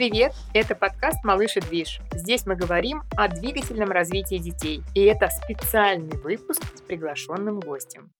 привет! Это подкаст «Малыш и движ». Здесь мы говорим о двигательном развитии детей. И это специальный выпуск с приглашенным гостем.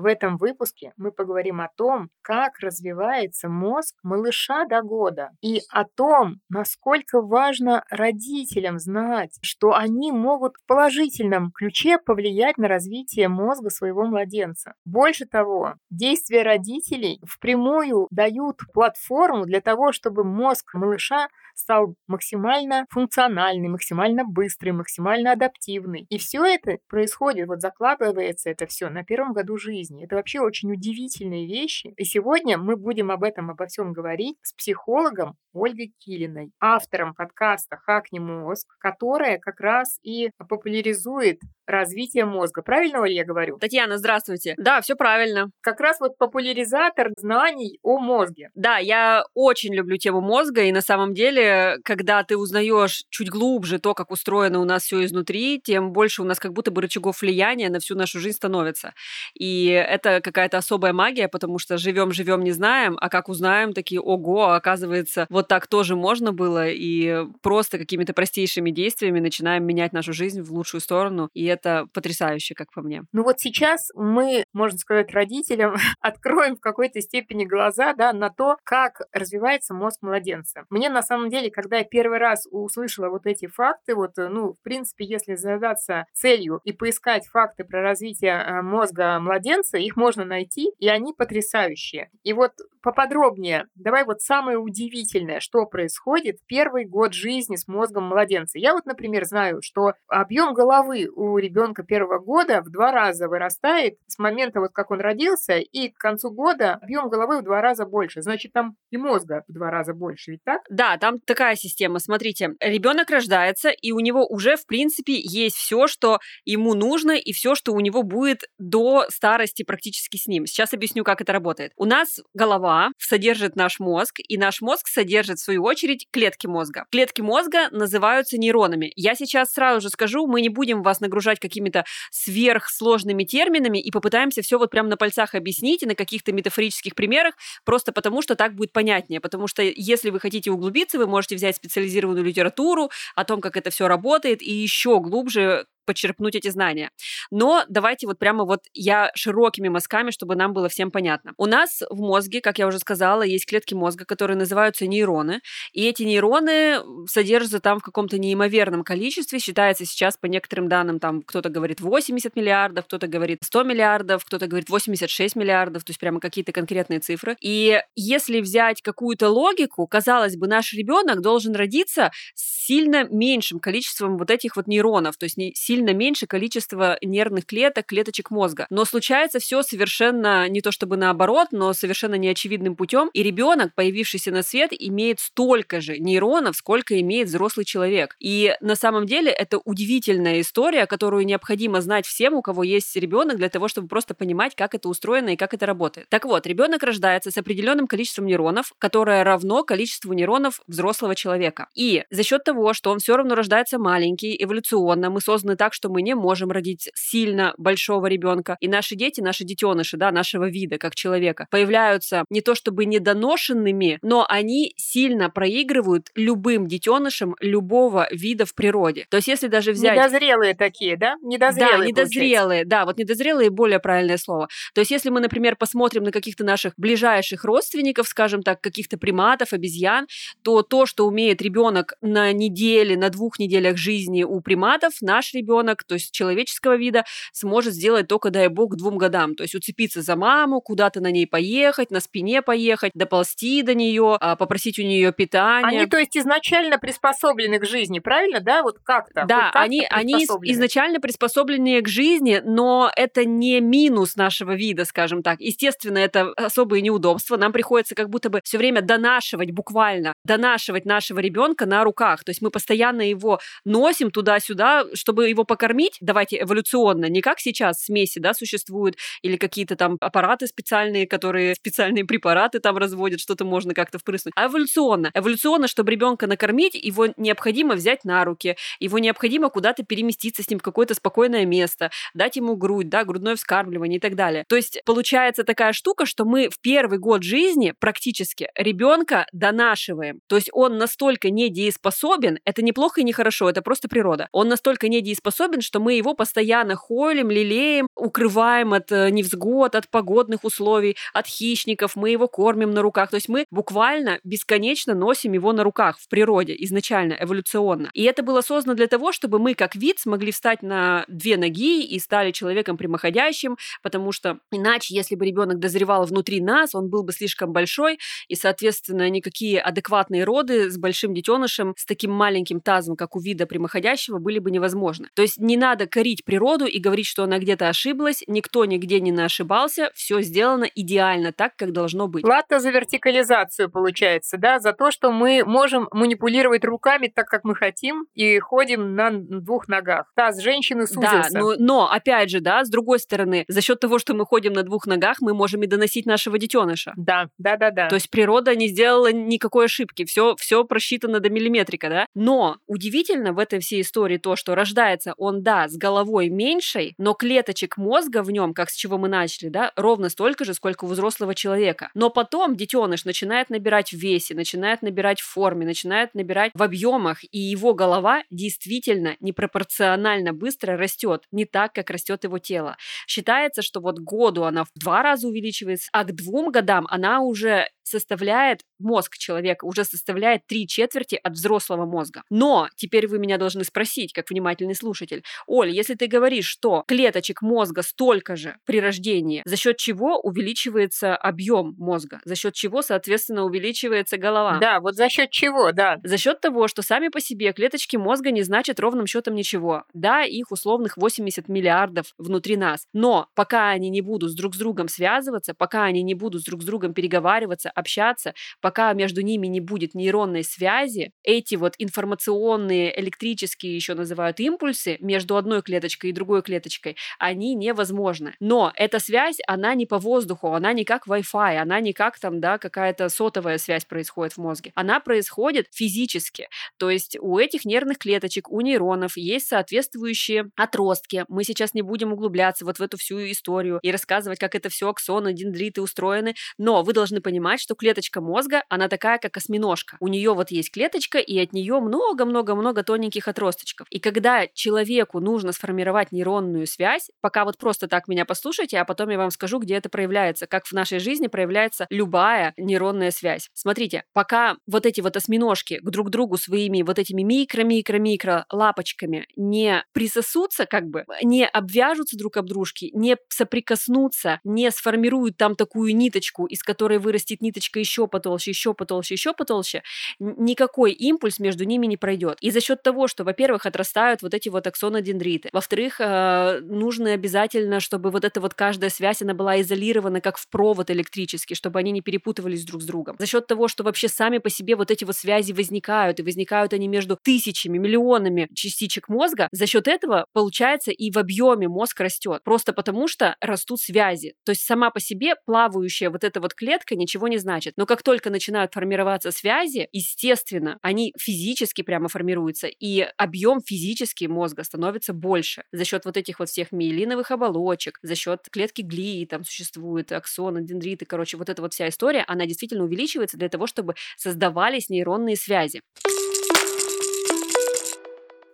В этом выпуске мы поговорим о том, как развивается мозг малыша до года и о том, насколько важно родителям знать, что они могут в положительном ключе повлиять на развитие мозга своего младенца. Больше того, действия родителей впрямую дают платформу для того, чтобы мозг малыша стал максимально функциональный, максимально быстрый, максимально адаптивный. И все это происходит, вот закладывается это все на первом году жизни жизни. Это вообще очень удивительные вещи. И сегодня мы будем об этом, обо всем говорить с психологом Ольгой Килиной, автором подкаста «Хакни мозг», которая как раз и популяризует развитие мозга. Правильно ли я говорю? Татьяна, здравствуйте. Да, все правильно. Как раз вот популяризатор знаний о мозге. Да, я очень люблю тему мозга, и на самом деле, когда ты узнаешь чуть глубже то, как устроено у нас все изнутри, тем больше у нас как будто бы рычагов влияния на всю нашу жизнь становится. И это какая-то особая магия, потому что живем, живем, не знаем, а как узнаем, такие, ого, оказывается, вот так тоже можно было, и просто какими-то простейшими действиями начинаем менять нашу жизнь в лучшую сторону, и это потрясающе, как по мне. Ну вот сейчас мы, можно сказать, родителям откроем в какой-то степени глаза, да, на то, как развивается мозг младенца. Мне на самом деле, когда я первый раз услышала вот эти факты, вот, ну, в принципе, если задаться целью и поискать факты про развитие э, мозга младенца, их можно найти, и они потрясающие. И вот поподробнее, давай вот самое удивительное, что происходит в первый год жизни с мозгом младенца. Я вот, например, знаю, что объем головы у ребенка первого года в два раза вырастает с момента, вот как он родился, и к концу года объем головы в два раза больше. Значит, там и мозга в два раза больше, ведь так? Да, там такая система. Смотрите, ребенок рождается, и у него уже, в принципе, есть все, что ему нужно, и все, что у него будет до старости практически с ним. Сейчас объясню, как это работает. У нас голова голова содержит наш мозг, и наш мозг содержит, в свою очередь, клетки мозга. Клетки мозга называются нейронами. Я сейчас сразу же скажу, мы не будем вас нагружать какими-то сверхсложными терминами и попытаемся все вот прямо на пальцах объяснить и на каких-то метафорических примерах, просто потому что так будет понятнее. Потому что если вы хотите углубиться, вы можете взять специализированную литературу о том, как это все работает, и еще глубже подчерпнуть эти знания. Но давайте вот прямо вот я широкими мазками, чтобы нам было всем понятно. У нас в мозге, как я уже сказала, есть клетки мозга, которые называются нейроны, и эти нейроны содержатся там в каком-то неимоверном количестве, считается сейчас по некоторым данным, там кто-то говорит 80 миллиардов, кто-то говорит 100 миллиардов, кто-то говорит 86 миллиардов, то есть прямо какие-то конкретные цифры. И если взять какую-то логику, казалось бы, наш ребенок должен родиться с сильно меньшим количеством вот этих вот нейронов, то есть не сильно меньше количество нервных клеток, клеточек мозга. Но случается все совершенно не то чтобы наоборот, но совершенно неочевидным путем. И ребенок, появившийся на свет, имеет столько же нейронов, сколько имеет взрослый человек. И на самом деле это удивительная история, которую необходимо знать всем, у кого есть ребенок, для того, чтобы просто понимать, как это устроено и как это работает. Так вот, ребенок рождается с определенным количеством нейронов, которое равно количеству нейронов взрослого человека. И за счет того, что он все равно рождается маленький, эволюционно, мы созданы так, что мы не можем родить сильно большого ребенка. И наши дети, наши детеныши, да, нашего вида, как человека, появляются не то чтобы недоношенными, но они сильно проигрывают любым детенышам любого вида в природе. То есть если даже взять... Недозрелые такие, да? Недозрелые, Да, недозрелые, получается. да, вот недозрелые более правильное слово. То есть если мы, например, посмотрим на каких-то наших ближайших родственников, скажем так, каких-то приматов, обезьян, то то, что умеет ребенок на неделе, на двух неделях жизни у приматов, наш ребенок то есть человеческого вида, сможет сделать только, дай бог, к двум годам. То есть уцепиться за маму, куда-то на ней поехать, на спине поехать, доползти до нее, а, попросить у нее питания. Они, то есть, изначально приспособлены к жизни, правильно, да? Вот как-то. Да, вот как они, они изначально приспособлены к жизни, но это не минус нашего вида, скажем так. Естественно, это особые неудобства. Нам приходится как будто бы все время донашивать буквально, донашивать нашего ребенка на руках. То есть мы постоянно его носим туда-сюда, чтобы его покормить. Давайте эволюционно, не как сейчас смеси, да, существуют, или какие-то там аппараты специальные, которые специальные препараты там разводят, что-то можно как-то впрыснуть. А эволюционно. Эволюционно, чтобы ребенка накормить, его необходимо взять на руки, его необходимо куда-то переместиться с ним в какое-то спокойное место, дать ему грудь, да, грудное вскармливание и так далее. То есть получается такая штука, что мы в первый год жизни практически ребенка донашиваем. То есть он настолько недееспособен, это неплохо и не хорошо, это просто природа. Он настолько недееспособен, что мы его постоянно холим, лелеем, укрываем от э, невзгод, от погодных условий, от хищников, мы его кормим на руках. То есть мы буквально бесконечно носим его на руках в природе изначально, эволюционно. И это было создано для того, чтобы мы как вид смогли встать на две ноги и стали человеком прямоходящим, потому что иначе, если бы ребенок дозревал внутри нас, он был бы слишком большой, и, соответственно, никакие адекватные роды с большим детенышем, с таким маленьким тазом, как у вида прямоходящего, были бы невозможны. То есть не надо корить природу и говорить, что она где-то ошиблась, никто нигде не ошибался, все сделано идеально так, как должно быть. Плата за вертикализацию получается, да, за то, что мы можем манипулировать руками так, как мы хотим, и ходим на двух ногах. Таз женщины сузился. Да, но, но, опять же, да, с другой стороны, за счет того, что мы ходим на двух ногах, мы можем и доносить нашего детеныша. Да, да, да, да. То есть природа не сделала никакой ошибки, все, все просчитано до миллиметрика, да. Но удивительно в этой всей истории то, что рождается он, да, с головой меньшей, но клеточек мозга в нем, как с чего мы начали, да, ровно столько же, сколько у взрослого человека. Но потом детеныш начинает набирать в весе, начинает набирать в форме, начинает набирать в объемах, и его голова действительно непропорционально быстро растет, не так, как растет его тело. Считается, что вот году она в два раза увеличивается, а к двум годам она уже составляет мозг человека, уже составляет три четверти от взрослого мозга. Но теперь вы меня должны спросить, как внимательный слушатель, Оль, если ты говоришь, что клеточек мозга столько же при рождении, за счет чего увеличивается объем мозга, за счет чего, соответственно, увеличивается голова? Да, вот за счет чего, да. За счет того, что сами по себе клеточки мозга не значат ровным счетом ничего. Да, их условных 80 миллиардов внутри нас. Но пока они не будут друг с другом связываться, пока они не будут друг с другом переговариваться, общаться, пока между ними не будет нейронной связи, эти вот информационные, электрические еще называют импульсы между одной клеточкой и другой клеточкой, они невозможны. Но эта связь, она не по воздуху, она не как Wi-Fi, она не как там, да, какая-то сотовая связь происходит в мозге. Она происходит физически. То есть у этих нервных клеточек, у нейронов есть соответствующие отростки. Мы сейчас не будем углубляться вот в эту всю историю и рассказывать, как это все аксоны, дендриты устроены, но вы должны понимать, что клеточка мозга, она такая, как осьминожка. У нее вот есть клеточка, и от нее много-много-много тоненьких отросточков. И когда человеку нужно сформировать нейронную связь, пока вот просто так меня послушайте, а потом я вам скажу, где это проявляется, как в нашей жизни проявляется любая нейронная связь. Смотрите, пока вот эти вот осьминожки к друг другу своими вот этими микро-микро-микро лапочками не присосутся, как бы, не обвяжутся друг об дружке, не соприкоснутся, не сформируют там такую ниточку, из которой вырастет ниточка еще потолще, еще потолще, еще потолще, никакой импульс между ними не пройдет. И за счет того, что, во-первых, отрастают вот эти вот аксонодендриты, во-вторых, э, нужно обязательно, чтобы вот эта вот каждая связь, она была изолирована как в провод электрический, чтобы они не перепутывались друг с другом. За счет того, что вообще сами по себе вот эти вот связи возникают, и возникают они между тысячами, миллионами частичек мозга, за счет этого, получается, и в объеме мозг растет. Просто потому, что растут связи. То есть сама по себе плавающая вот эта вот клетка ничего не значит. Но как только начинают формироваться связи, естественно, они физически прямо формируются, и объем физически мозга становится больше за счет вот этих вот всех миелиновых оболочек, за счет клетки глии, там существуют аксоны, дендриты, короче, вот эта вот вся история, она действительно увеличивается для того, чтобы создавались нейронные связи.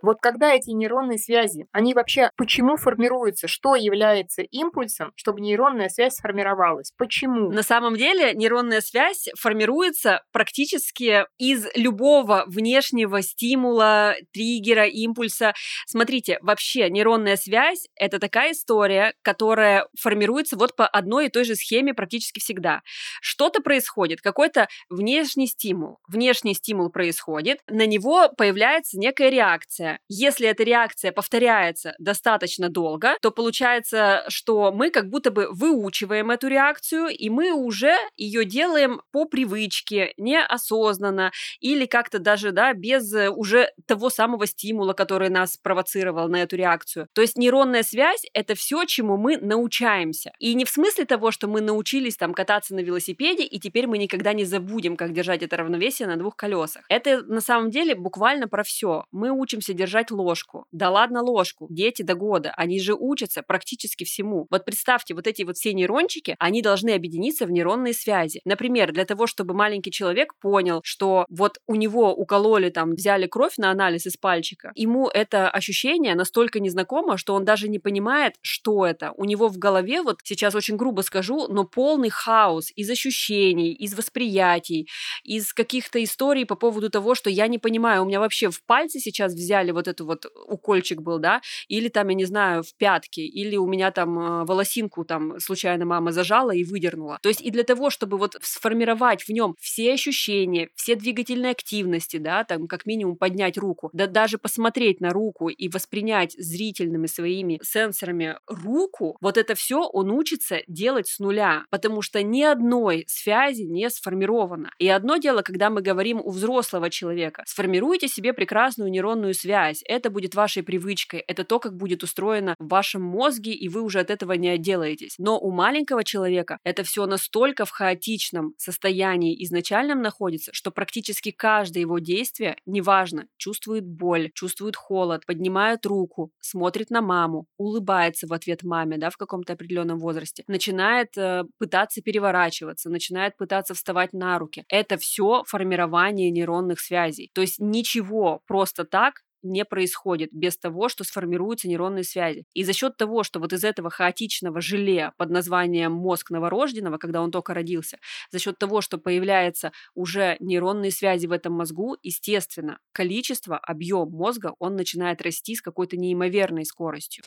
Вот когда эти нейронные связи, они вообще почему формируются? Что является импульсом, чтобы нейронная связь сформировалась? Почему? На самом деле нейронная связь формируется практически из любого внешнего стимула, триггера, импульса. Смотрите, вообще нейронная связь — это такая история, которая формируется вот по одной и той же схеме практически всегда. Что-то происходит, какой-то внешний стимул. Внешний стимул происходит, на него появляется некая реакция Если эта реакция повторяется достаточно долго, то получается, что мы как будто бы выучиваем эту реакцию, и мы уже ее делаем по привычке, неосознанно, или как-то даже, да, без уже того самого стимула, который нас провоцировал на эту реакцию. То есть нейронная связь — это все, чему мы научаемся. И не в смысле того, что мы научились там кататься на велосипеде, и теперь мы никогда не забудем, как держать это равновесие на двух колесах. Это на самом деле буквально про все. Мы учимся держать ложку. Да ладно ложку. Дети до года. Они же учатся практически всему. Вот представьте, вот эти вот все нейрончики, они должны объединиться в нейронные связи. Например, для того, чтобы маленький человек понял, что вот у него укололи там, взяли кровь на анализ из пальчика, ему это ощущение настолько незнакомо, что он даже не понимает, что это. У него в голове, вот сейчас очень грубо скажу, но полный хаос из ощущений, из восприятий, из каких-то историй по поводу того, что я не понимаю, у меня вообще в пальце сейчас взяли вот эту вот укольчик был, да, или там, я не знаю, в пятке, или у меня там э, волосинку там случайно мама зажала и выдернула. То есть и для того, чтобы вот сформировать в нем все ощущения, все двигательные активности, да, там как минимум поднять руку, да даже посмотреть на руку и воспринять зрительными своими сенсорами руку, вот это все он учится делать с нуля, потому что ни одной связи не сформировано. И одно дело, когда мы говорим у взрослого человека, сформируйте себе прекрасную нейронную связь, это будет вашей привычкой, это то, как будет устроено в вашем мозге, и вы уже от этого не отделаетесь. Но у маленького человека это все настолько в хаотичном состоянии изначальном находится, что практически каждое его действие, неважно, чувствует боль, чувствует холод, поднимает руку, смотрит на маму, улыбается в ответ маме, да, в каком-то определенном возрасте, начинает э, пытаться переворачиваться, начинает пытаться вставать на руки. Это все формирование нейронных связей. То есть ничего просто так не происходит без того, что сформируются нейронные связи. И за счет того, что вот из этого хаотичного желе под названием мозг новорожденного, когда он только родился, за счет того, что появляются уже нейронные связи в этом мозгу, естественно, количество, объем мозга, он начинает расти с какой-то неимоверной скоростью.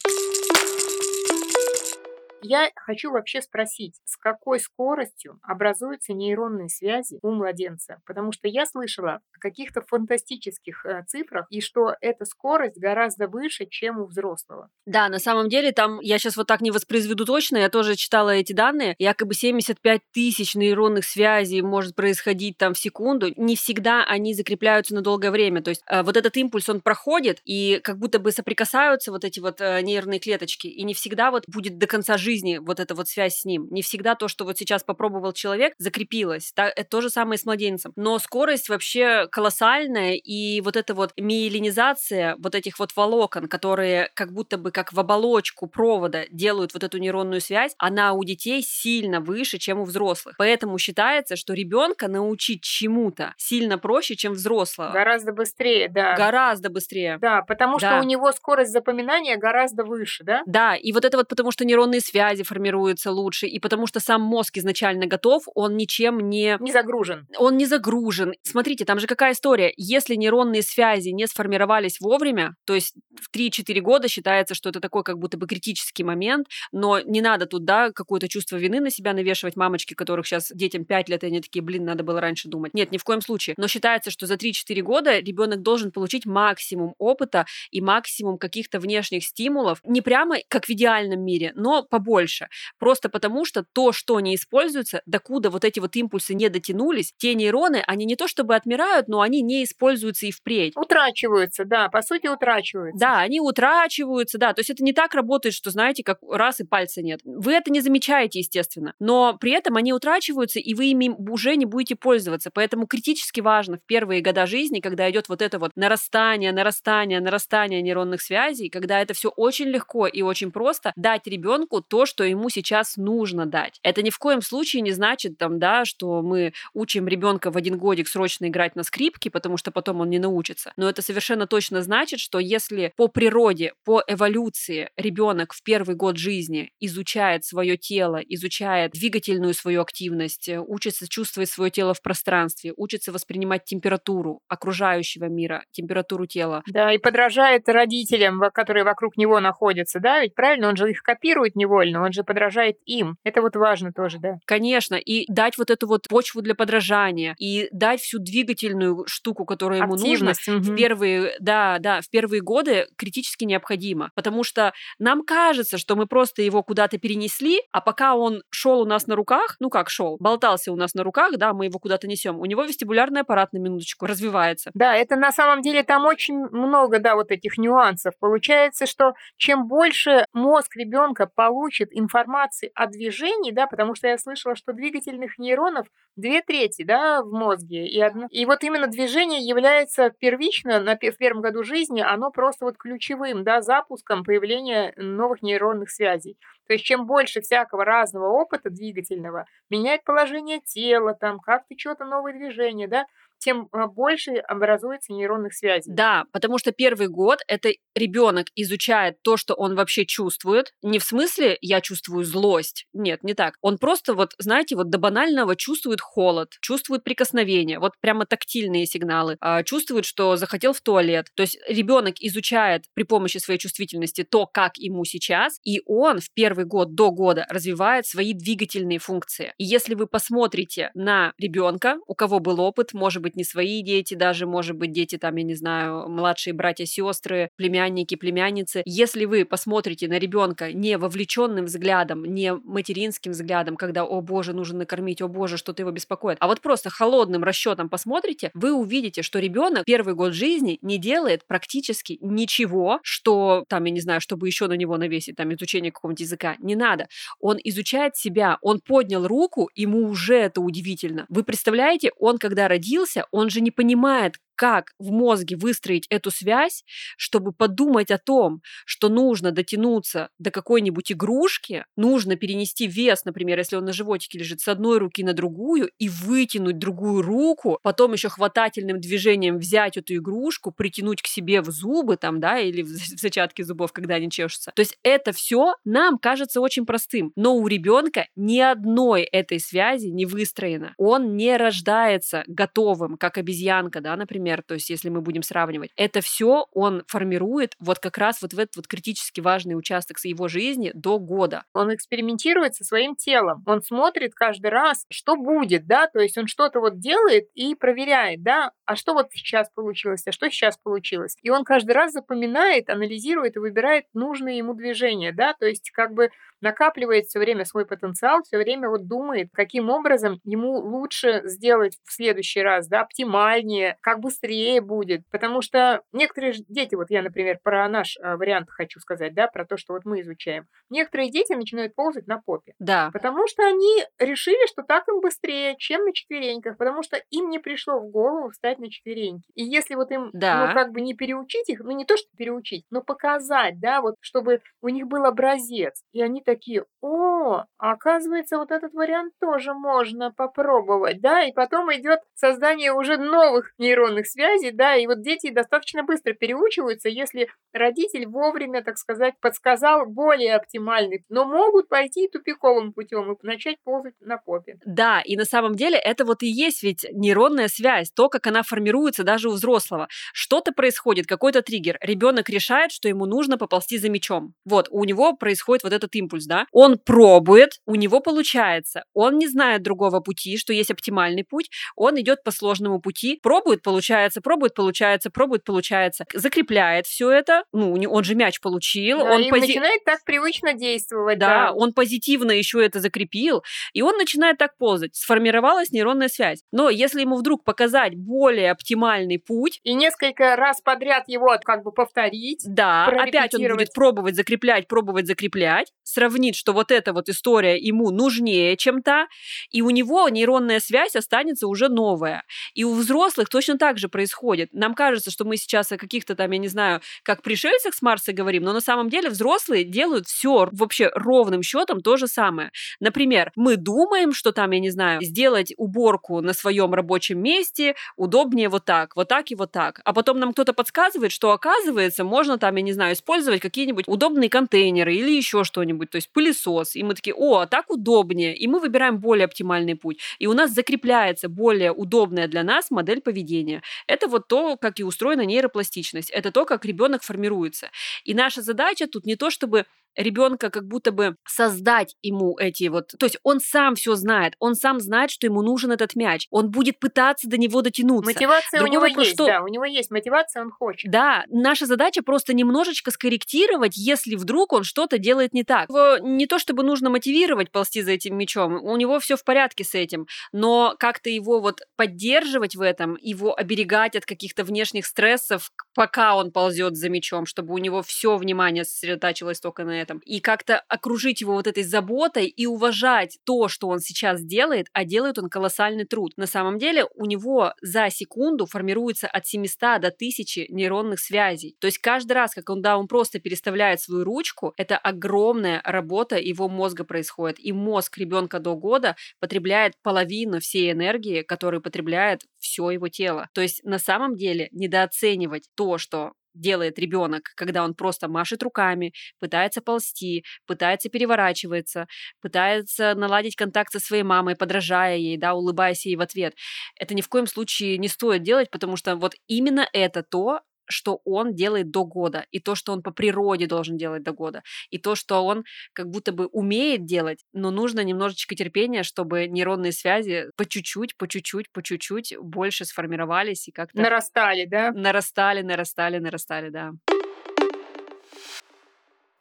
Я хочу вообще спросить, с какой скоростью образуются нейронные связи у младенца? Потому что я слышала о каких-то фантастических э, цифрах, и что эта скорость гораздо выше, чем у взрослого. Да, на самом деле там, я сейчас вот так не воспроизведу точно, я тоже читала эти данные, якобы 75 тысяч нейронных связей может происходить там в секунду. Не всегда они закрепляются на долгое время. То есть э, вот этот импульс, он проходит, и как будто бы соприкасаются вот эти вот э, нейронные клеточки, и не всегда вот будет до конца жизни жизни вот эта вот связь с ним. Не всегда то, что вот сейчас попробовал человек, закрепилось. Так, это то же самое с младенцем. Но скорость вообще колоссальная, и вот эта вот миелинизация вот этих вот волокон, которые как будто бы как в оболочку провода делают вот эту нейронную связь, она у детей сильно выше, чем у взрослых. Поэтому считается, что ребенка научить чему-то сильно проще, чем взрослого. Гораздо быстрее, да. Гораздо быстрее. Да, потому да. что у него скорость запоминания гораздо выше, да? Да, и вот это вот потому, что нейронные связи связи формируются лучше, и потому что сам мозг изначально готов, он ничем не... Не загружен. Он не загружен. Смотрите, там же какая история. Если нейронные связи не сформировались вовремя, то есть в 3-4 года считается, что это такой как будто бы критический момент, но не надо тут, да, какое-то чувство вины на себя навешивать мамочки, которых сейчас детям 5 лет, и они такие, блин, надо было раньше думать. Нет, ни в коем случае. Но считается, что за 3-4 года ребенок должен получить максимум опыта и максимум каких-то внешних стимулов, не прямо как в идеальном мире, но побольше больше. Просто потому, что то, что не используется, докуда вот эти вот импульсы не дотянулись, те нейроны, они не то чтобы отмирают, но они не используются и впредь. Утрачиваются, да, по сути утрачиваются. Да, они утрачиваются, да, то есть это не так работает, что, знаете, как раз и пальца нет. Вы это не замечаете, естественно, но при этом они утрачиваются, и вы ими уже не будете пользоваться, поэтому критически важно в первые года жизни, когда идет вот это вот нарастание, нарастание, нарастание нейронных связей, когда это все очень легко и очень просто, дать ребенку то, то, что ему сейчас нужно дать. Это ни в коем случае не значит, там, да, что мы учим ребенка в один годик срочно играть на скрипке, потому что потом он не научится. Но это совершенно точно значит, что если по природе, по эволюции ребенок в первый год жизни изучает свое тело, изучает двигательную свою активность, э, учится чувствовать свое тело в пространстве, учится воспринимать температуру окружающего мира, температуру тела. Да, и подражает родителям, которые вокруг него находятся, да, ведь правильно, он же их копирует невольно невольно, он же подражает им. Это вот важно тоже, да. Конечно, и дать вот эту вот почву для подражания, и дать всю двигательную штуку, которая ему нужна угу. в первые, да, да, в первые годы критически необходимо, потому что нам кажется, что мы просто его куда-то перенесли, а пока он шел у нас на руках, ну как шел, болтался у нас на руках, да, мы его куда-то несем, у него вестибулярный аппарат на минуточку развивается. Да, это на самом деле там очень много, да, вот этих нюансов. Получается, что чем больше мозг ребенка получит информации о движении, да, потому что я слышала, что двигательных нейронов две трети, да, в мозге, и, одно... и вот именно движение является первично на, в первом году жизни, оно просто вот ключевым, да, запуском появления новых нейронных связей. То есть чем больше всякого разного опыта двигательного, менять положение тела, там, как-то что-то новое движение, да, тем а, больше образуется нейронных связей. Да, потому что первый год это ребенок изучает то, что он вообще чувствует. Не в смысле я чувствую злость. Нет, не так. Он просто вот, знаете, вот до банального чувствует холод, чувствует прикосновение, вот прямо тактильные сигналы, а, чувствует, что захотел в туалет. То есть ребенок изучает при помощи своей чувствительности то, как ему сейчас, и он в первый год до года развивает свои двигательные функции. И если вы посмотрите на ребенка, у кого был опыт, может быть, быть не свои дети, даже, может быть, дети там, я не знаю, младшие братья, сестры, племянники, племянницы. Если вы посмотрите на ребенка не вовлеченным взглядом, не материнским взглядом, когда, о боже, нужно накормить, о боже, что-то его беспокоит, а вот просто холодным расчетом посмотрите, вы увидите, что ребенок первый год жизни не делает практически ничего, что там, я не знаю, чтобы еще на него навесить, там, изучение какого-нибудь языка. Не надо. Он изучает себя, он поднял руку, ему уже это удивительно. Вы представляете, он когда родился, он же не понимает, как в мозге выстроить эту связь, чтобы подумать о том, что нужно дотянуться до какой-нибудь игрушки, нужно перенести вес, например, если он на животике лежит, с одной руки на другую и вытянуть другую руку, потом еще хватательным движением взять эту игрушку, притянуть к себе в зубы там, да, или в зачатки зубов, когда они чешутся. То есть это все нам кажется очень простым, но у ребенка ни одной этой связи не выстроено. Он не рождается готовым, как обезьянка, да, например, например, то есть если мы будем сравнивать, это все он формирует вот как раз вот в этот вот критически важный участок его жизни до года. Он экспериментирует со своим телом, он смотрит каждый раз, что будет, да, то есть он что-то вот делает и проверяет, да, а что вот сейчас получилось, а что сейчас получилось. И он каждый раз запоминает, анализирует и выбирает нужные ему движения, да, то есть как бы накапливает все время свой потенциал, все время вот думает, каким образом ему лучше сделать в следующий раз, да, оптимальнее, как быстрее будет. Потому что некоторые дети, вот я, например, про наш э, вариант хочу сказать, да, про то, что вот мы изучаем. Некоторые дети начинают ползать на попе. Да. Потому что они решили, что так им быстрее, чем на четвереньках, потому что им не пришло в голову встать на четвереньки. И если вот им, да. ну, как бы не переучить их, ну, не то, что переучить, но показать, да, вот, чтобы у них был образец, и они такие, о, оказывается, вот этот вариант тоже можно попробовать, да, и потом идет создание уже новых нейронных связей, да, и вот дети достаточно быстро переучиваются, если родитель вовремя, так сказать, подсказал более оптимальный, но могут пойти тупиковым путем и начать ползать на попе. Да, и на самом деле это вот и есть ведь нейронная связь, то, как она формируется даже у взрослого. Что-то происходит, какой-то триггер, ребенок решает, что ему нужно поползти за мячом. Вот, у него происходит вот этот импульс, да, он пробует, у него получается, он не знает другого пути, что есть оптимальный путь, он идет по сложному пути, пробует, получается, пробует, получается, пробует, получается, закрепляет все это, ну, он же мяч получил, да, он и пози... начинает так привычно действовать. Да, да, он позитивно еще это закрепил, и он начинает так ползать, сформировалась нейронная связь. Но если ему вдруг показать более оптимальный путь... И несколько раз подряд его как бы повторить, Да, опять он будет пробовать закреплять, пробовать закреплять, сравнит, что вот эта вот история ему нужнее, чем та, и у него нейронная связь останется уже новая. И у взрослых точно так же происходит. Нам кажется, что мы сейчас о каких-то там, я не знаю, как пришельцах с Марса говорим, но на самом деле взрослые делают все вообще ровным счетом то же самое. Например, мы думаем, что там, я не знаю, сделать уборку на своем рабочем месте удобнее вот так, вот так и вот так. А потом нам кто-то подсказывает, что оказывается, можно там, я не знаю, использовать какие-нибудь удобные контейнеры или еще что-нибудь. То есть пылесос, и мы такие, о, а так удобнее, и мы выбираем более оптимальный путь, и у нас закрепляется более удобная для нас модель поведения. Это вот то, как и устроена нейропластичность, это то, как ребенок формируется. И наша задача тут не то, чтобы ребенка как будто бы создать ему эти вот... То есть он сам все знает, он сам знает, что ему нужен этот мяч. Он будет пытаться до него дотянуться. Мотивация Другой у него вопрос, есть, что... да, у него есть мотивация, он хочет. Да, наша задача просто немножечко скорректировать, если вдруг он что-то делает не так. Его не то чтобы нужно мотивировать ползти за этим мячом, у него все в порядке с этим, но как-то его вот поддерживать в этом, его оберегать от каких-то внешних стрессов, пока он ползет за мячом, чтобы у него все внимание сосредотачивалось только на этом. И как-то окружить его вот этой заботой и уважать то, что он сейчас делает, а делает он колоссальный труд. На самом деле у него за секунду формируется от 700 до 1000 нейронных связей. То есть каждый раз, как он, да, он просто переставляет свою ручку, это огромная работа его мозга происходит. И мозг ребенка до года потребляет половину всей энергии, которую потребляет все его тело. То есть на самом деле недооценивать то, что делает ребенок, когда он просто машет руками, пытается ползти, пытается переворачиваться, пытается наладить контакт со своей мамой, подражая ей, да, улыбаясь ей в ответ. Это ни в коем случае не стоит делать, потому что вот именно это то, что он делает до года, и то, что он по природе должен делать до года, и то, что он как будто бы умеет делать, но нужно немножечко терпения, чтобы нейронные связи по чуть-чуть, по чуть-чуть, по чуть-чуть больше сформировались и как-то... Нарастали, да? Нарастали, нарастали, нарастали, да.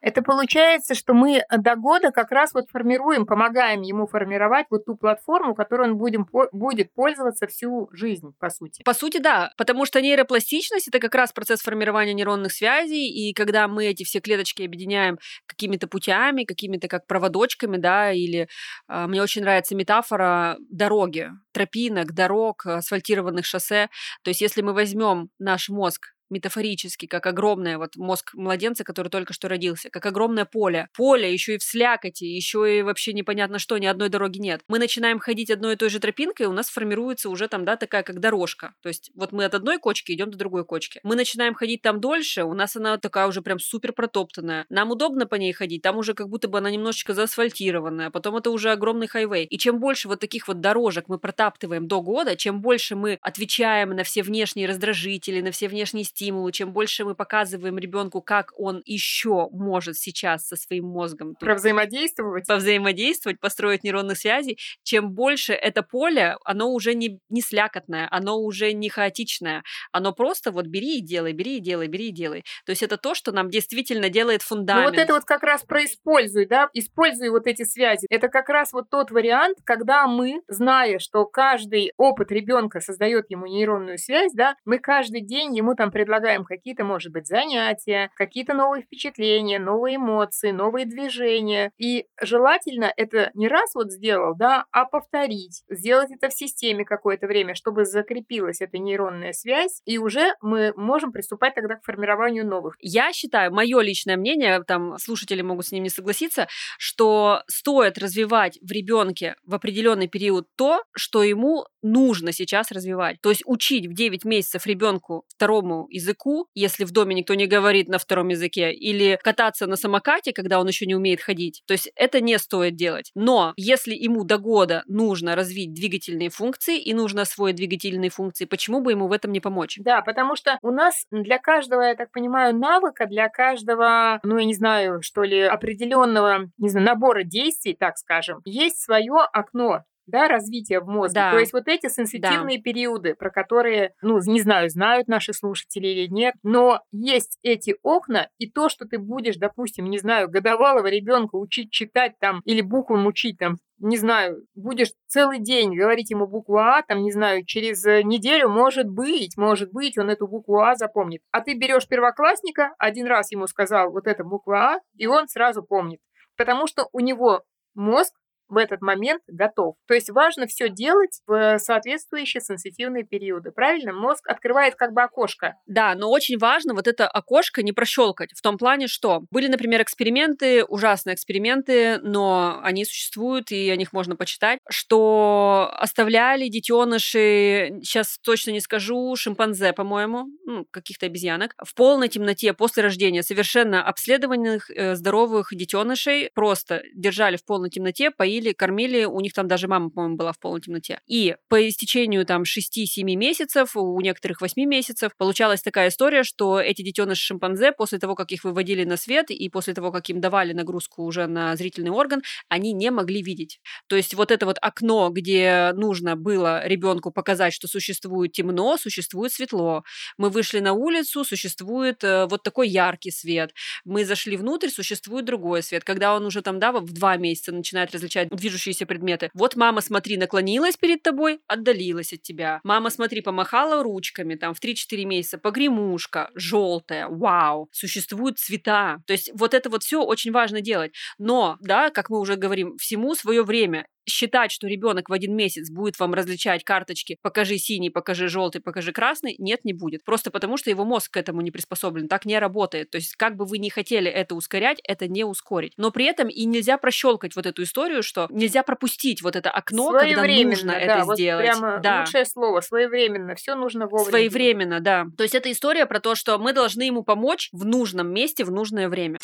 Это получается, что мы э, до года как раз вот формируем, помогаем ему формировать вот ту платформу, которой он будем, будет пользоваться всю жизнь, по сути. По сути, да, потому что нейропластичность — это как раз процесс формирования нейронных связей, и когда мы эти все клеточки объединяем какими-то путями, какими-то как проводочками, да, или э, мне очень нравится метафора дороги, тропинок, дорог, асфальтированных шоссе. То есть если мы возьмем наш мозг метафорически, как огромное вот мозг младенца, который только что родился, как огромное поле. Поле еще и в слякоти, еще и вообще непонятно что, ни одной дороги нет. Мы начинаем ходить одной и той же тропинкой, у нас формируется уже там, да, такая как дорожка. То есть вот мы от одной кочки идем до другой кочки. Мы начинаем ходить там дольше, у нас она такая уже прям супер протоптанная. Нам удобно по ней ходить, там уже как будто бы она немножечко заасфальтированная, потом это уже огромный хайвей. И чем больше вот таких вот дорожек мы протаптываем до года, чем больше мы отвечаем на все внешние раздражители, на все внешние стимулы, чем больше мы показываем ребенку, как он еще может сейчас со своим мозгом Про взаимодействовать. повзаимодействовать, построить нейронные связи, чем больше это поле, оно уже не, не слякотное, оно уже не хаотичное, оно просто вот бери и делай, бери и делай, бери и делай. То есть это то, что нам действительно делает фундамент. Ну вот это вот как раз про используй, да, используй вот эти связи. Это как раз вот тот вариант, когда мы, зная, что каждый опыт ребенка создает ему нейронную связь, да, мы каждый день ему там предлагаем предлагаем какие-то, может быть, занятия, какие-то новые впечатления, новые эмоции, новые движения. И желательно это не раз вот сделал, да, а повторить, сделать это в системе какое-то время, чтобы закрепилась эта нейронная связь, и уже мы можем приступать тогда к формированию новых. Я считаю, мое личное мнение, там слушатели могут с ним не согласиться, что стоит развивать в ребенке в определенный период то, что ему нужно сейчас развивать. То есть учить в 9 месяцев ребенку второму языку, если в доме никто не говорит на втором языке, или кататься на самокате, когда он еще не умеет ходить. То есть это не стоит делать. Но если ему до года нужно развить двигательные функции и нужно освоить двигательные функции, почему бы ему в этом не помочь? Да, потому что у нас для каждого, я так понимаю, навыка, для каждого, ну, я не знаю, что ли, определенного, не знаю, набора действий, так скажем, есть свое окно да, развития в мозге. Да. То есть вот эти сенситивные да. периоды, про которые, ну, не знаю, знают наши слушатели или нет, но есть эти окна, и то, что ты будешь, допустим, не знаю, годовалого ребенка учить читать там или буквам учить там не знаю, будешь целый день говорить ему букву А, там, не знаю, через э, неделю, может быть, может быть, он эту букву А запомнит. А ты берешь первоклассника, один раз ему сказал вот эта буква А, и он сразу помнит. Потому что у него мозг в этот момент готов. То есть важно все делать в соответствующие сенситивные периоды. Правильно? Мозг открывает как бы окошко. Да, но очень важно вот это окошко не прощелкать. В том плане, что были, например, эксперименты, ужасные эксперименты, но они существуют, и о них можно почитать, что оставляли детеныши, сейчас точно не скажу, шимпанзе, по-моему, ну, каких-то обезьянок, в полной темноте после рождения совершенно обследованных, э, здоровых детенышей просто держали в полной темноте, поили поили, кормили, у них там даже мама, по-моему, была в полной темноте. И по истечению там 6-7 месяцев, у некоторых 8 месяцев, получалась такая история, что эти детеныши шимпанзе после того, как их выводили на свет и после того, как им давали нагрузку уже на зрительный орган, они не могли видеть. То есть вот это вот окно, где нужно было ребенку показать, что существует темно, существует светло. Мы вышли на улицу, существует э, вот такой яркий свет. Мы зашли внутрь, существует другой свет. Когда он уже там, да, в два месяца начинает различать движущиеся предметы. Вот мама, смотри, наклонилась перед тобой, отдалилась от тебя. Мама, смотри, помахала ручками, там, в 3-4 месяца, погремушка, желтая, вау, существуют цвета. То есть вот это вот все очень важно делать. Но, да, как мы уже говорим, всему свое время считать, что ребенок в один месяц будет вам различать карточки «покажи синий», «покажи желтый», «покажи красный», нет, не будет. Просто потому, что его мозг к этому не приспособлен, так не работает. То есть, как бы вы ни хотели это ускорять, это не ускорить. Но при этом и нельзя прощелкать вот эту историю, что нельзя пропустить вот это окно, когда нужно да, это вот сделать. Прямо да. лучшее слово, своевременно, все нужно вовремя. Своевременно, да. То есть, это история про то, что мы должны ему помочь в нужном месте в нужное время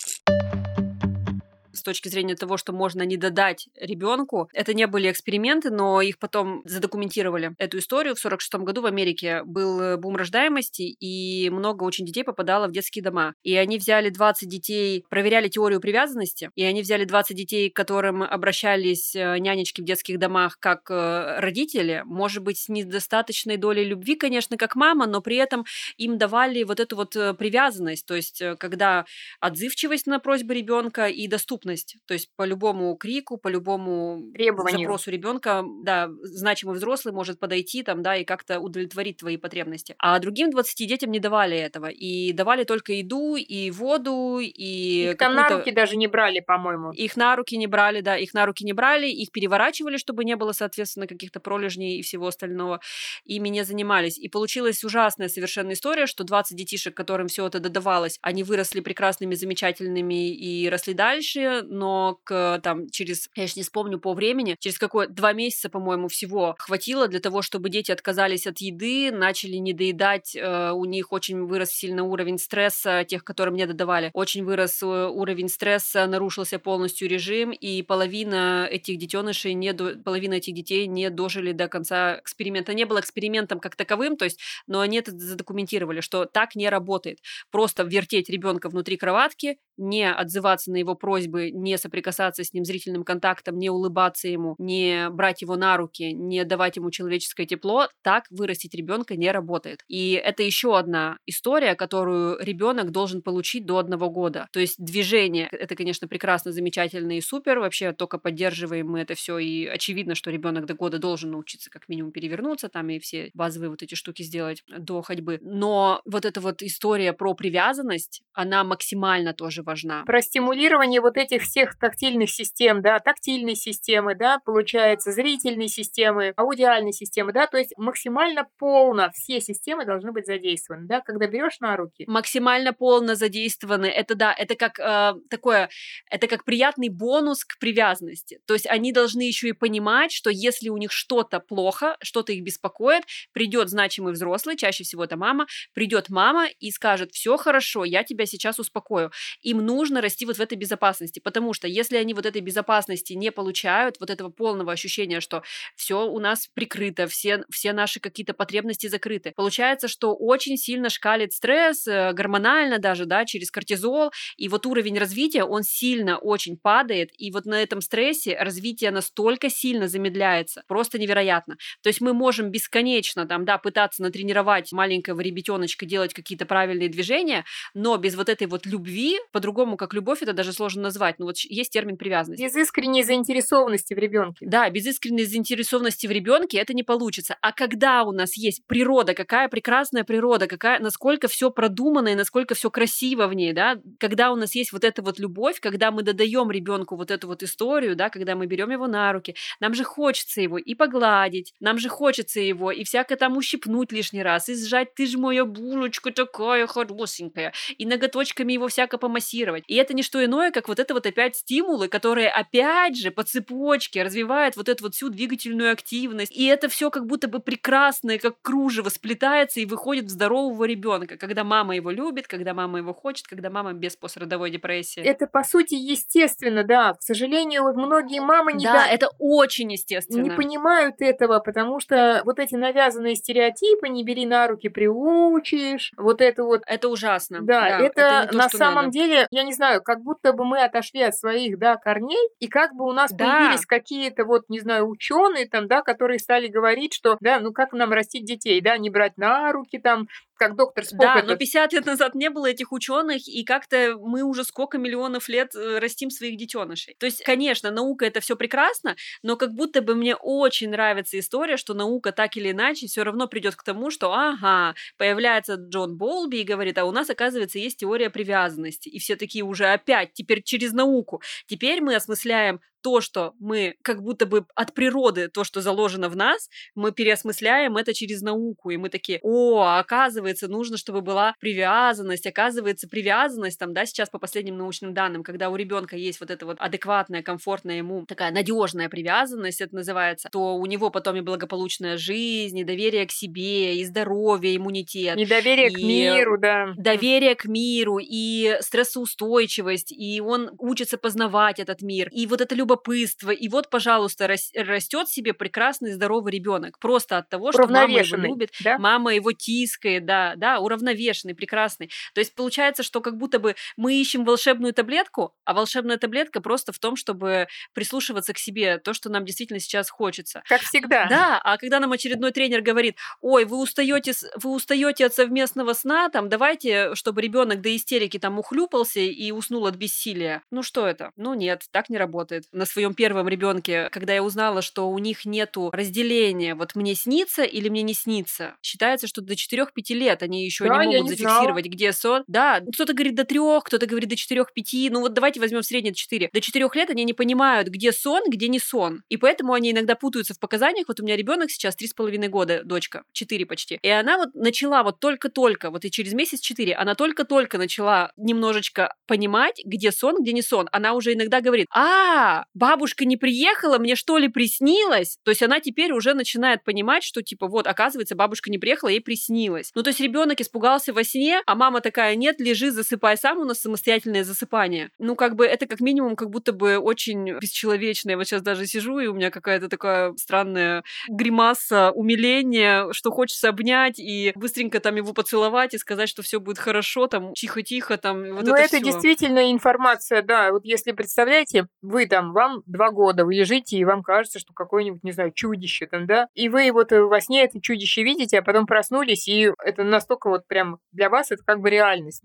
точки зрения того, что можно не додать ребенку. Это не были эксперименты, но их потом задокументировали. Эту историю в 46 году в Америке был э, бум рождаемости, и много очень детей попадало в детские дома. И они взяли 20 детей, проверяли теорию привязанности, и они взяли 20 детей, к которым обращались э, нянечки в детских домах как э, родители, может быть, с недостаточной долей любви, конечно, как мама, но при этом им давали вот эту вот привязанность, то есть когда отзывчивость на просьбы ребенка и доступность доступность, то есть по любому крику, по любому Требованию. запросу ребенка, да, значимый взрослый может подойти там, да, и как-то удовлетворить твои потребности. А другим 20 детям не давали этого, и давали только еду, и воду, и... Их там на руки даже не брали, по-моему. Их на руки не брали, да, их на руки не брали, их переворачивали, чтобы не было, соответственно, каких-то пролежней и всего остального. Ими не занимались. И получилась ужасная совершенно история, что 20 детишек, которым все это додавалось, они выросли прекрасными, замечательными и росли дальше, но к, там, через, я же не вспомню по времени, через какое два месяца, по-моему, всего хватило для того, чтобы дети отказались от еды, начали недоедать, э, у них очень вырос сильно уровень стресса, тех, которым не додавали, очень вырос э, уровень стресса, нарушился полностью режим, и половина этих детенышей, не до... половина этих детей не дожили до конца эксперимента. Не было экспериментом как таковым, то есть, но они это задокументировали, что так не работает. Просто вертеть ребенка внутри кроватки, не отзываться на его просьбы, не соприкасаться с ним зрительным контактом, не улыбаться ему, не брать его на руки, не давать ему человеческое тепло, так вырастить ребенка не работает. И это еще одна история, которую ребенок должен получить до одного года. То есть движение, это, конечно, прекрасно, замечательно и супер, вообще только поддерживаем мы это все, и очевидно, что ребенок до года должен научиться как минимум перевернуться там и все базовые вот эти штуки сделать до ходьбы. Но вот эта вот история про привязанность, она максимально тоже важна. Про стимулирование вот этих всех тактильных систем, да, тактильной системы, да, получается, зрительной системы, аудиальной системы, да, то есть максимально полно все системы должны быть задействованы, да, когда берешь на руки. Максимально полно задействованы, это да, это как э, такое, это как приятный бонус к привязанности, то есть они должны еще и понимать, что если у них что-то плохо, что-то их беспокоит, придет значимый взрослый, чаще всего это мама, придет мама и скажет, все хорошо, я тебя сейчас успокою. Им нужно расти вот в этой безопасности, потому что если они вот этой безопасности не получают, вот этого полного ощущения, что все у нас прикрыто, все, все наши какие-то потребности закрыты, получается, что очень сильно шкалит стресс, э, гормонально даже, да, через кортизол, и вот уровень развития, он сильно очень падает, и вот на этом стрессе развитие настолько сильно замедляется, просто невероятно. То есть мы можем бесконечно там, да, пытаться натренировать маленького ребятеночка делать какие-то правильные движения, но без вот этой вот любви, по-другому как любовь это даже сложно назвать, но вот есть термин привязанность. Без искренней заинтересованности в ребенке. Да, без искренней заинтересованности в ребенке это не получится. А когда у нас есть природа, какая прекрасная природа, какая, насколько все продумано и насколько все красиво в ней, да, когда у нас есть вот эта вот любовь, когда мы додаем ребенку вот эту вот историю, да, когда мы берем его на руки, нам же хочется его и погладить, нам же хочется его и всяко там ущипнуть лишний раз, и сжать, ты же моя булочка такая хорошенькая, и ноготочками его всяко помассировать, зафиксировать. И это не что иное, как вот это вот опять стимулы, которые опять же по цепочке развивают вот эту вот всю двигательную активность. И это все как будто бы прекрасное, как кружево сплетается и выходит в здорового ребенка, когда мама его любит, когда мама его хочет, когда мама без пострадовой депрессии. Это, по сути, естественно, да. К сожалению, вот многие мамы не... Да, это очень естественно. Не понимают этого, потому что вот эти навязанные стереотипы «не бери на руки, приучишь», вот это вот... Это ужасно. Да, да это, это то, на самом надо. деле, я не знаю, как будто бы мы отошли от своих, да, корней, и как бы у нас да. появились какие-то вот, не знаю, ученые там, да, которые стали говорить, что, да, ну как нам растить детей, да, не брать на руки там, как доктор Спок. Да, этот... но 50 лет назад не было этих ученых, и как-то мы уже сколько миллионов лет э, растим своих детенышей. То есть, конечно, наука это все прекрасно, но как будто бы мне очень нравится история, что наука так или иначе все равно придет к тому, что, ага, появляется Джон Болби и говорит, а у нас, оказывается, есть теория привязанности. И все такие уже опять, теперь через науку. Теперь мы осмысляем то, что мы как будто бы от природы, то, что заложено в нас, мы переосмысляем это через науку, и мы такие, о, оказывается, нужно, чтобы была привязанность, оказывается, привязанность, там, да, сейчас по последним научным данным, когда у ребенка есть вот эта вот адекватная, комфортная ему, такая надежная привязанность, это называется, то у него потом и благополучная жизнь, и доверие к себе, и здоровье, иммунитет. И доверие и к миру, да. Доверие к миру, и стрессоустойчивость, и он учится познавать этот мир, и вот это любовь любопытство, и вот, пожалуйста, растет себе прекрасный здоровый ребенок просто от того, что мама его любит, да? мама его тискает, да, да, уравновешенный, прекрасный. То есть получается, что как будто бы мы ищем волшебную таблетку, а волшебная таблетка просто в том, чтобы прислушиваться к себе, то, что нам действительно сейчас хочется. Как всегда. Да, а когда нам очередной тренер говорит, ой, вы устаете, вы устаете от совместного сна, там, давайте, чтобы ребенок до истерики там ухлюпался и уснул от бессилия. Ну что это? Ну нет, так не работает. На своем первом ребенке, когда я узнала, что у них нету разделения, вот мне снится или мне не снится. Считается, что до 4-5 лет они еще да, не могут не зафиксировать, знала. где сон. Да, кто-то говорит до 3, кто-то говорит до 4-5. Ну вот давайте возьмем среднее 4. До 4 лет они не понимают, где сон, где не сон. И поэтому они иногда путаются в показаниях. Вот у меня ребенок сейчас 3,5 года, дочка, 4 почти. И она вот начала вот только-только, вот и через месяц 4, она только-только начала немножечко понимать, где сон, где не сон. Она уже иногда говорит, а, бабушка не приехала, мне что ли приснилось? То есть она теперь уже начинает понимать, что типа вот, оказывается, бабушка не приехала, ей приснилось. Ну то есть ребенок испугался во сне, а мама такая, нет, лежи, засыпай сам, у нас самостоятельное засыпание. Ну как бы это как минимум как будто бы очень бесчеловечно. Я вот сейчас даже сижу, и у меня какая-то такая странная гримаса умиления, что хочется обнять и быстренько там его поцеловать и сказать, что все будет хорошо, там тихо-тихо, там вот Но это, это всё. действительно информация, да. Вот если представляете, вы там вам два года, вы лежите, и вам кажется, что какое-нибудь, не знаю, чудище там, да, и вы вот э, во сне это чудище видите, а потом проснулись, и это настолько вот прям для вас это как бы реальность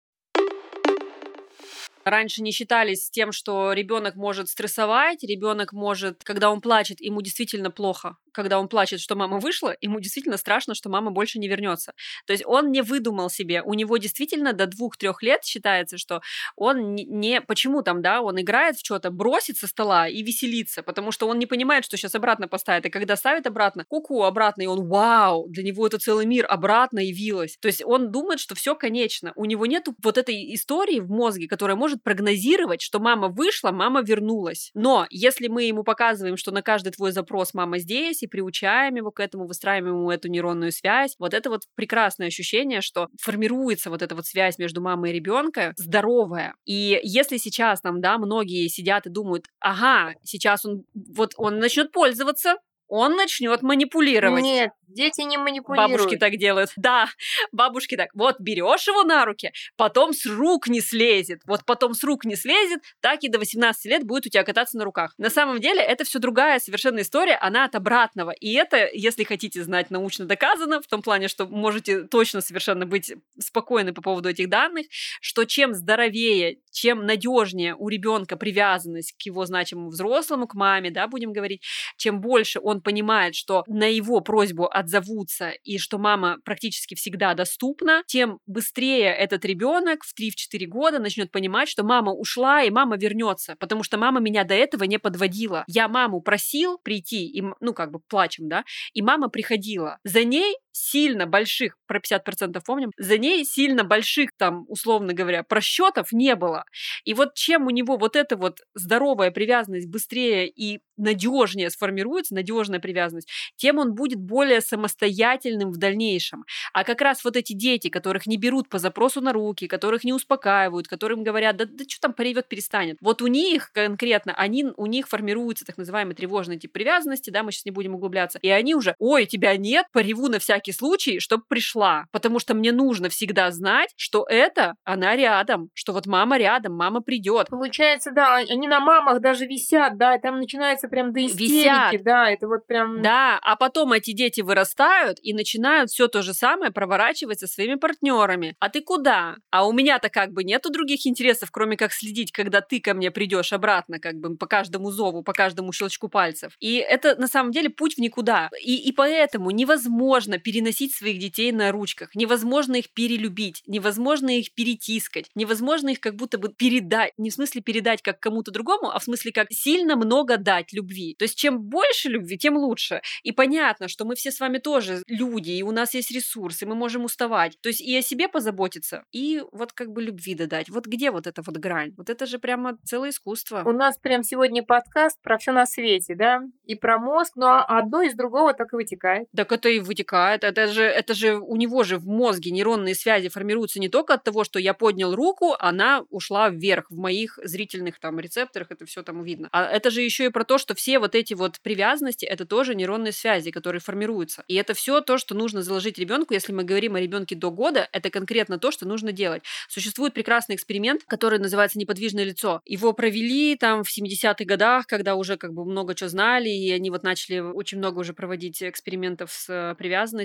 раньше не считались тем, что ребенок может стрессовать, ребенок может, когда он плачет, ему действительно плохо когда он плачет, что мама вышла, ему действительно страшно, что мама больше не вернется. То есть он не выдумал себе. У него действительно до двух-трех лет считается, что он не... Почему там, да, он играет в что-то, бросит со стола и веселится, потому что он не понимает, что сейчас обратно поставит. И когда ставит обратно, куку обратно, и он, вау, для него это целый мир, обратно явилось. То есть он думает, что все конечно. У него нет вот этой истории в мозге, которая может прогнозировать, что мама вышла, мама вернулась. Но если мы ему показываем, что на каждый твой запрос мама здесь, и приучаем его к этому, выстраиваем ему эту нейронную связь. Вот это вот прекрасное ощущение, что формируется вот эта вот связь между мамой и ребенком здоровая. И если сейчас там, да, многие сидят и думают, ага, сейчас он вот он начнет пользоваться, он начнет манипулировать. Нет, дети не манипулируют. Бабушки так делают. Да, бабушки так. Вот берешь его на руки, потом с рук не слезет. Вот потом с рук не слезет, так и до 18 лет будет у тебя кататься на руках. На самом деле это все другая совершенно история, она от обратного. И это, если хотите знать, научно доказано, в том плане, что можете точно совершенно быть спокойны по поводу этих данных, что чем здоровее, чем надежнее у ребенка привязанность к его значимому взрослому, к маме, да, будем говорить, чем больше он понимает, что на его просьбу отзовутся и что мама практически всегда доступна, тем быстрее этот ребенок в 3-4 года начнет понимать, что мама ушла и мама вернется, потому что мама меня до этого не подводила. Я маму просил прийти, и, ну как бы плачем, да, и мама приходила. За ней сильно больших, про 50% помним, за ней сильно больших там, условно говоря, просчетов не было. И вот чем у него вот эта вот здоровая привязанность быстрее и надежнее сформируется, надежная привязанность, тем он будет более самостоятельным в дальнейшем. А как раз вот эти дети, которых не берут по запросу на руки, которых не успокаивают, которым говорят, да, да что там поревет, перестанет. Вот у них конкретно, они, у них формируется так называемый тревожный тип привязанности, да, мы сейчас не будем углубляться, и они уже, ой, тебя нет, пореву на всякий случай, чтобы пришла, потому что мне нужно всегда знать, что это она рядом, что вот мама рядом, мама придет. Получается, да, они на мамах даже висят, да, и там начинается прям до истерики, Висят. да, это вот прям... Да, а потом эти дети вырастают и начинают все то же самое проворачивать со своими партнерами. А ты куда? А у меня-то как бы нету других интересов, кроме как следить, когда ты ко мне придешь обратно, как бы по каждому зову, по каждому щелчку пальцев. И это на самом деле путь в никуда. И, и поэтому невозможно переносить своих детей на ручках, невозможно их перелюбить, невозможно их перетискать, невозможно их как будто бы передать, не в смысле передать как кому-то другому, а в смысле как сильно много дать любви. То есть чем больше любви, тем лучше. И понятно, что мы все с вами тоже люди, и у нас есть ресурсы, мы можем уставать. То есть и о себе позаботиться, и вот как бы любви додать. Вот где вот эта вот грань? Вот это же прямо целое искусство. У нас прям сегодня подкаст про все на свете, да, и про мозг, но одно из другого так и вытекает. Так это и вытекает. Это же, это же у него же в мозге нейронные связи формируются не только от того, что я поднял руку, она ушла вверх в моих зрительных там рецепторах, это все там видно. А это же еще и про то, что все вот эти вот привязанности, это тоже нейронные связи, которые формируются. И это все то, что нужно заложить ребенку, если мы говорим о ребенке до года, это конкретно то, что нужно делать. Существует прекрасный эксперимент, который называется неподвижное лицо. Его провели там в 70-х годах, когда уже как бы много чего знали, и они вот начали очень много уже проводить экспериментов с э,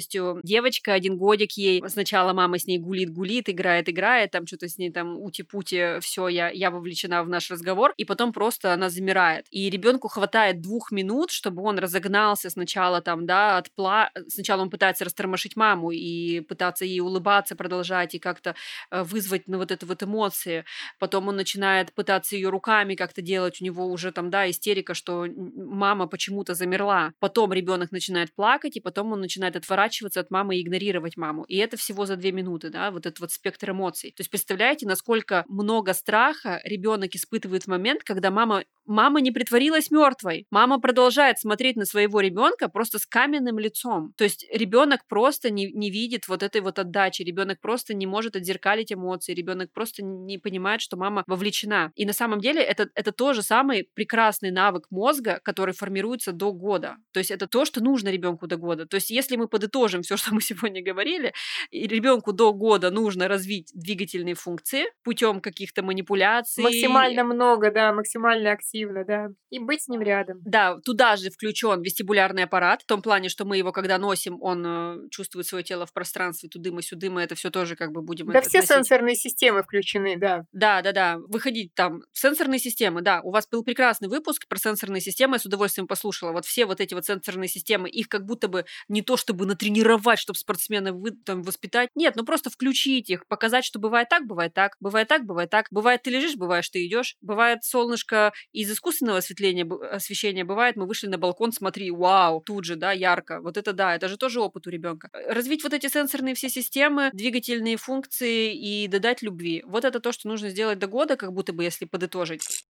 привязанностью. Девочка, один годик ей, сначала мама с ней гулит-гулит, играет, играет, там что-то с ней там ути-пути, все, я, я вовлечена в наш разговор, и потом просто она замирает. И ребенку хватает двух минут, чтобы он разогнался сначала там, да, от пла... Сначала он пытается растормошить маму и пытаться ей улыбаться, продолжать и как-то э, вызвать на вот это вот эмоции. Потом он начинает пытаться ее руками как-то делать, у него уже там, да, истерика, что мама почему-то замерла. Потом ребенок начинает плакать, и потом он начинает отворачиваться от мамы и игнорировать маму. И это всего за две минуты, да, вот этот вот спектр эмоций. То есть представляете, насколько много страха ребенок испытывает в момент, когда мама мама не притворилась мертвой. Мама продолжает смотреть на своего ребенка просто с каменным лицом. То есть ребенок просто не, не видит вот этой вот отдачи, ребенок просто не может отзеркалить эмоции, ребенок просто не понимает, что мама вовлечена. И на самом деле это, это тоже самый прекрасный навык мозга, который формируется до года. То есть это то, что нужно ребенку до года. То есть если мы подытожим все, что мы сегодня говорили, ребенку до года нужно развить двигательные функции путем каких-то манипуляций. Максимально много, да, максимально активно активно, да. И быть с ним рядом. Да, туда же включен вестибулярный аппарат, в том плане, что мы его, когда носим, он э, чувствует свое тело в пространстве, тудыма, сюдыма, это все тоже как бы будем Да, все относить. сенсорные системы включены, да. Да, да, да. Выходить там. Сенсорные системы, да. У вас был прекрасный выпуск про сенсорные системы, я с удовольствием послушала. Вот все вот эти вот сенсорные системы, их как будто бы не то, чтобы натренировать, чтобы спортсмена вы, там, воспитать. Нет, ну просто включить их, показать, что бывает так, бывает так, бывает так, бывает так. Бывает ты лежишь, бывает, что идешь. Бывает солнышко из искусственного осветления, освещения бывает, мы вышли на балкон, смотри, вау, тут же, да, ярко. Вот это да, это же тоже опыт у ребенка. Развить вот эти сенсорные все системы, двигательные функции и додать любви. Вот это то, что нужно сделать до года, как будто бы, если подытожить.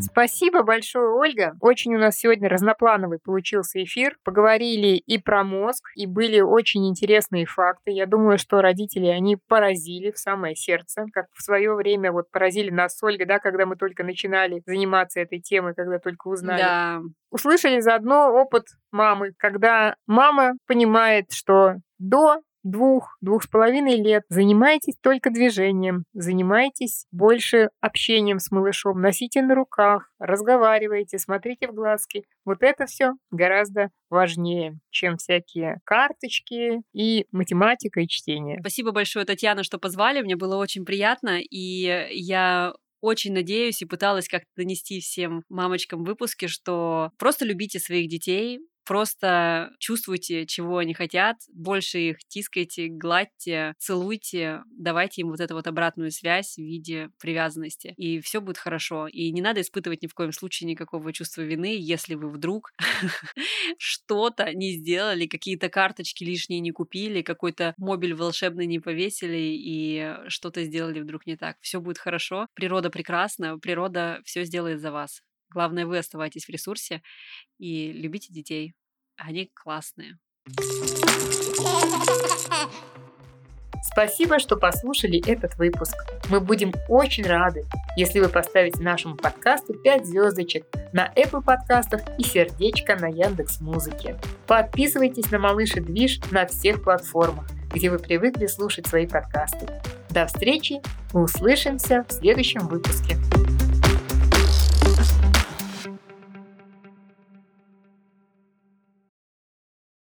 Спасибо большое, Ольга. Очень у нас сегодня разноплановый получился эфир. Поговорили и про мозг, и были очень интересные факты. Я думаю, что родители, они поразили в самое сердце, как в свое время вот поразили нас с Ольгой, да, когда мы только начинали заниматься этой темой, когда только узнали. Да. Услышали заодно опыт мамы, когда мама понимает, что до двух, двух с половиной лет занимайтесь только движением, занимайтесь больше общением с малышом, носите на руках, разговаривайте, смотрите в глазки. Вот это все гораздо важнее, чем всякие карточки и математика и чтение. Спасибо большое, Татьяна, что позвали. Мне было очень приятно, и я очень надеюсь и пыталась как-то донести всем мамочкам в выпуске, что просто любите своих детей, просто чувствуйте, чего они хотят, больше их тискайте, гладьте, целуйте, давайте им вот эту вот обратную связь в виде привязанности, и все будет хорошо. И не надо испытывать ни в коем случае никакого чувства вины, если вы вдруг что-то не сделали, какие-то карточки лишние не купили, какой-то мобиль волшебный не повесили и что-то сделали вдруг не так. Все будет хорошо, природа прекрасна, природа все сделает за вас. Главное, вы оставайтесь в ресурсе и любите детей. Они классные. Спасибо, что послушали этот выпуск. Мы будем очень рады, если вы поставите нашему подкасту 5 звездочек на Apple подкастах и сердечко на Яндекс Музыке. Подписывайтесь на Малыш и Движ на всех платформах, где вы привыкли слушать свои подкасты. До встречи, услышимся в следующем выпуске.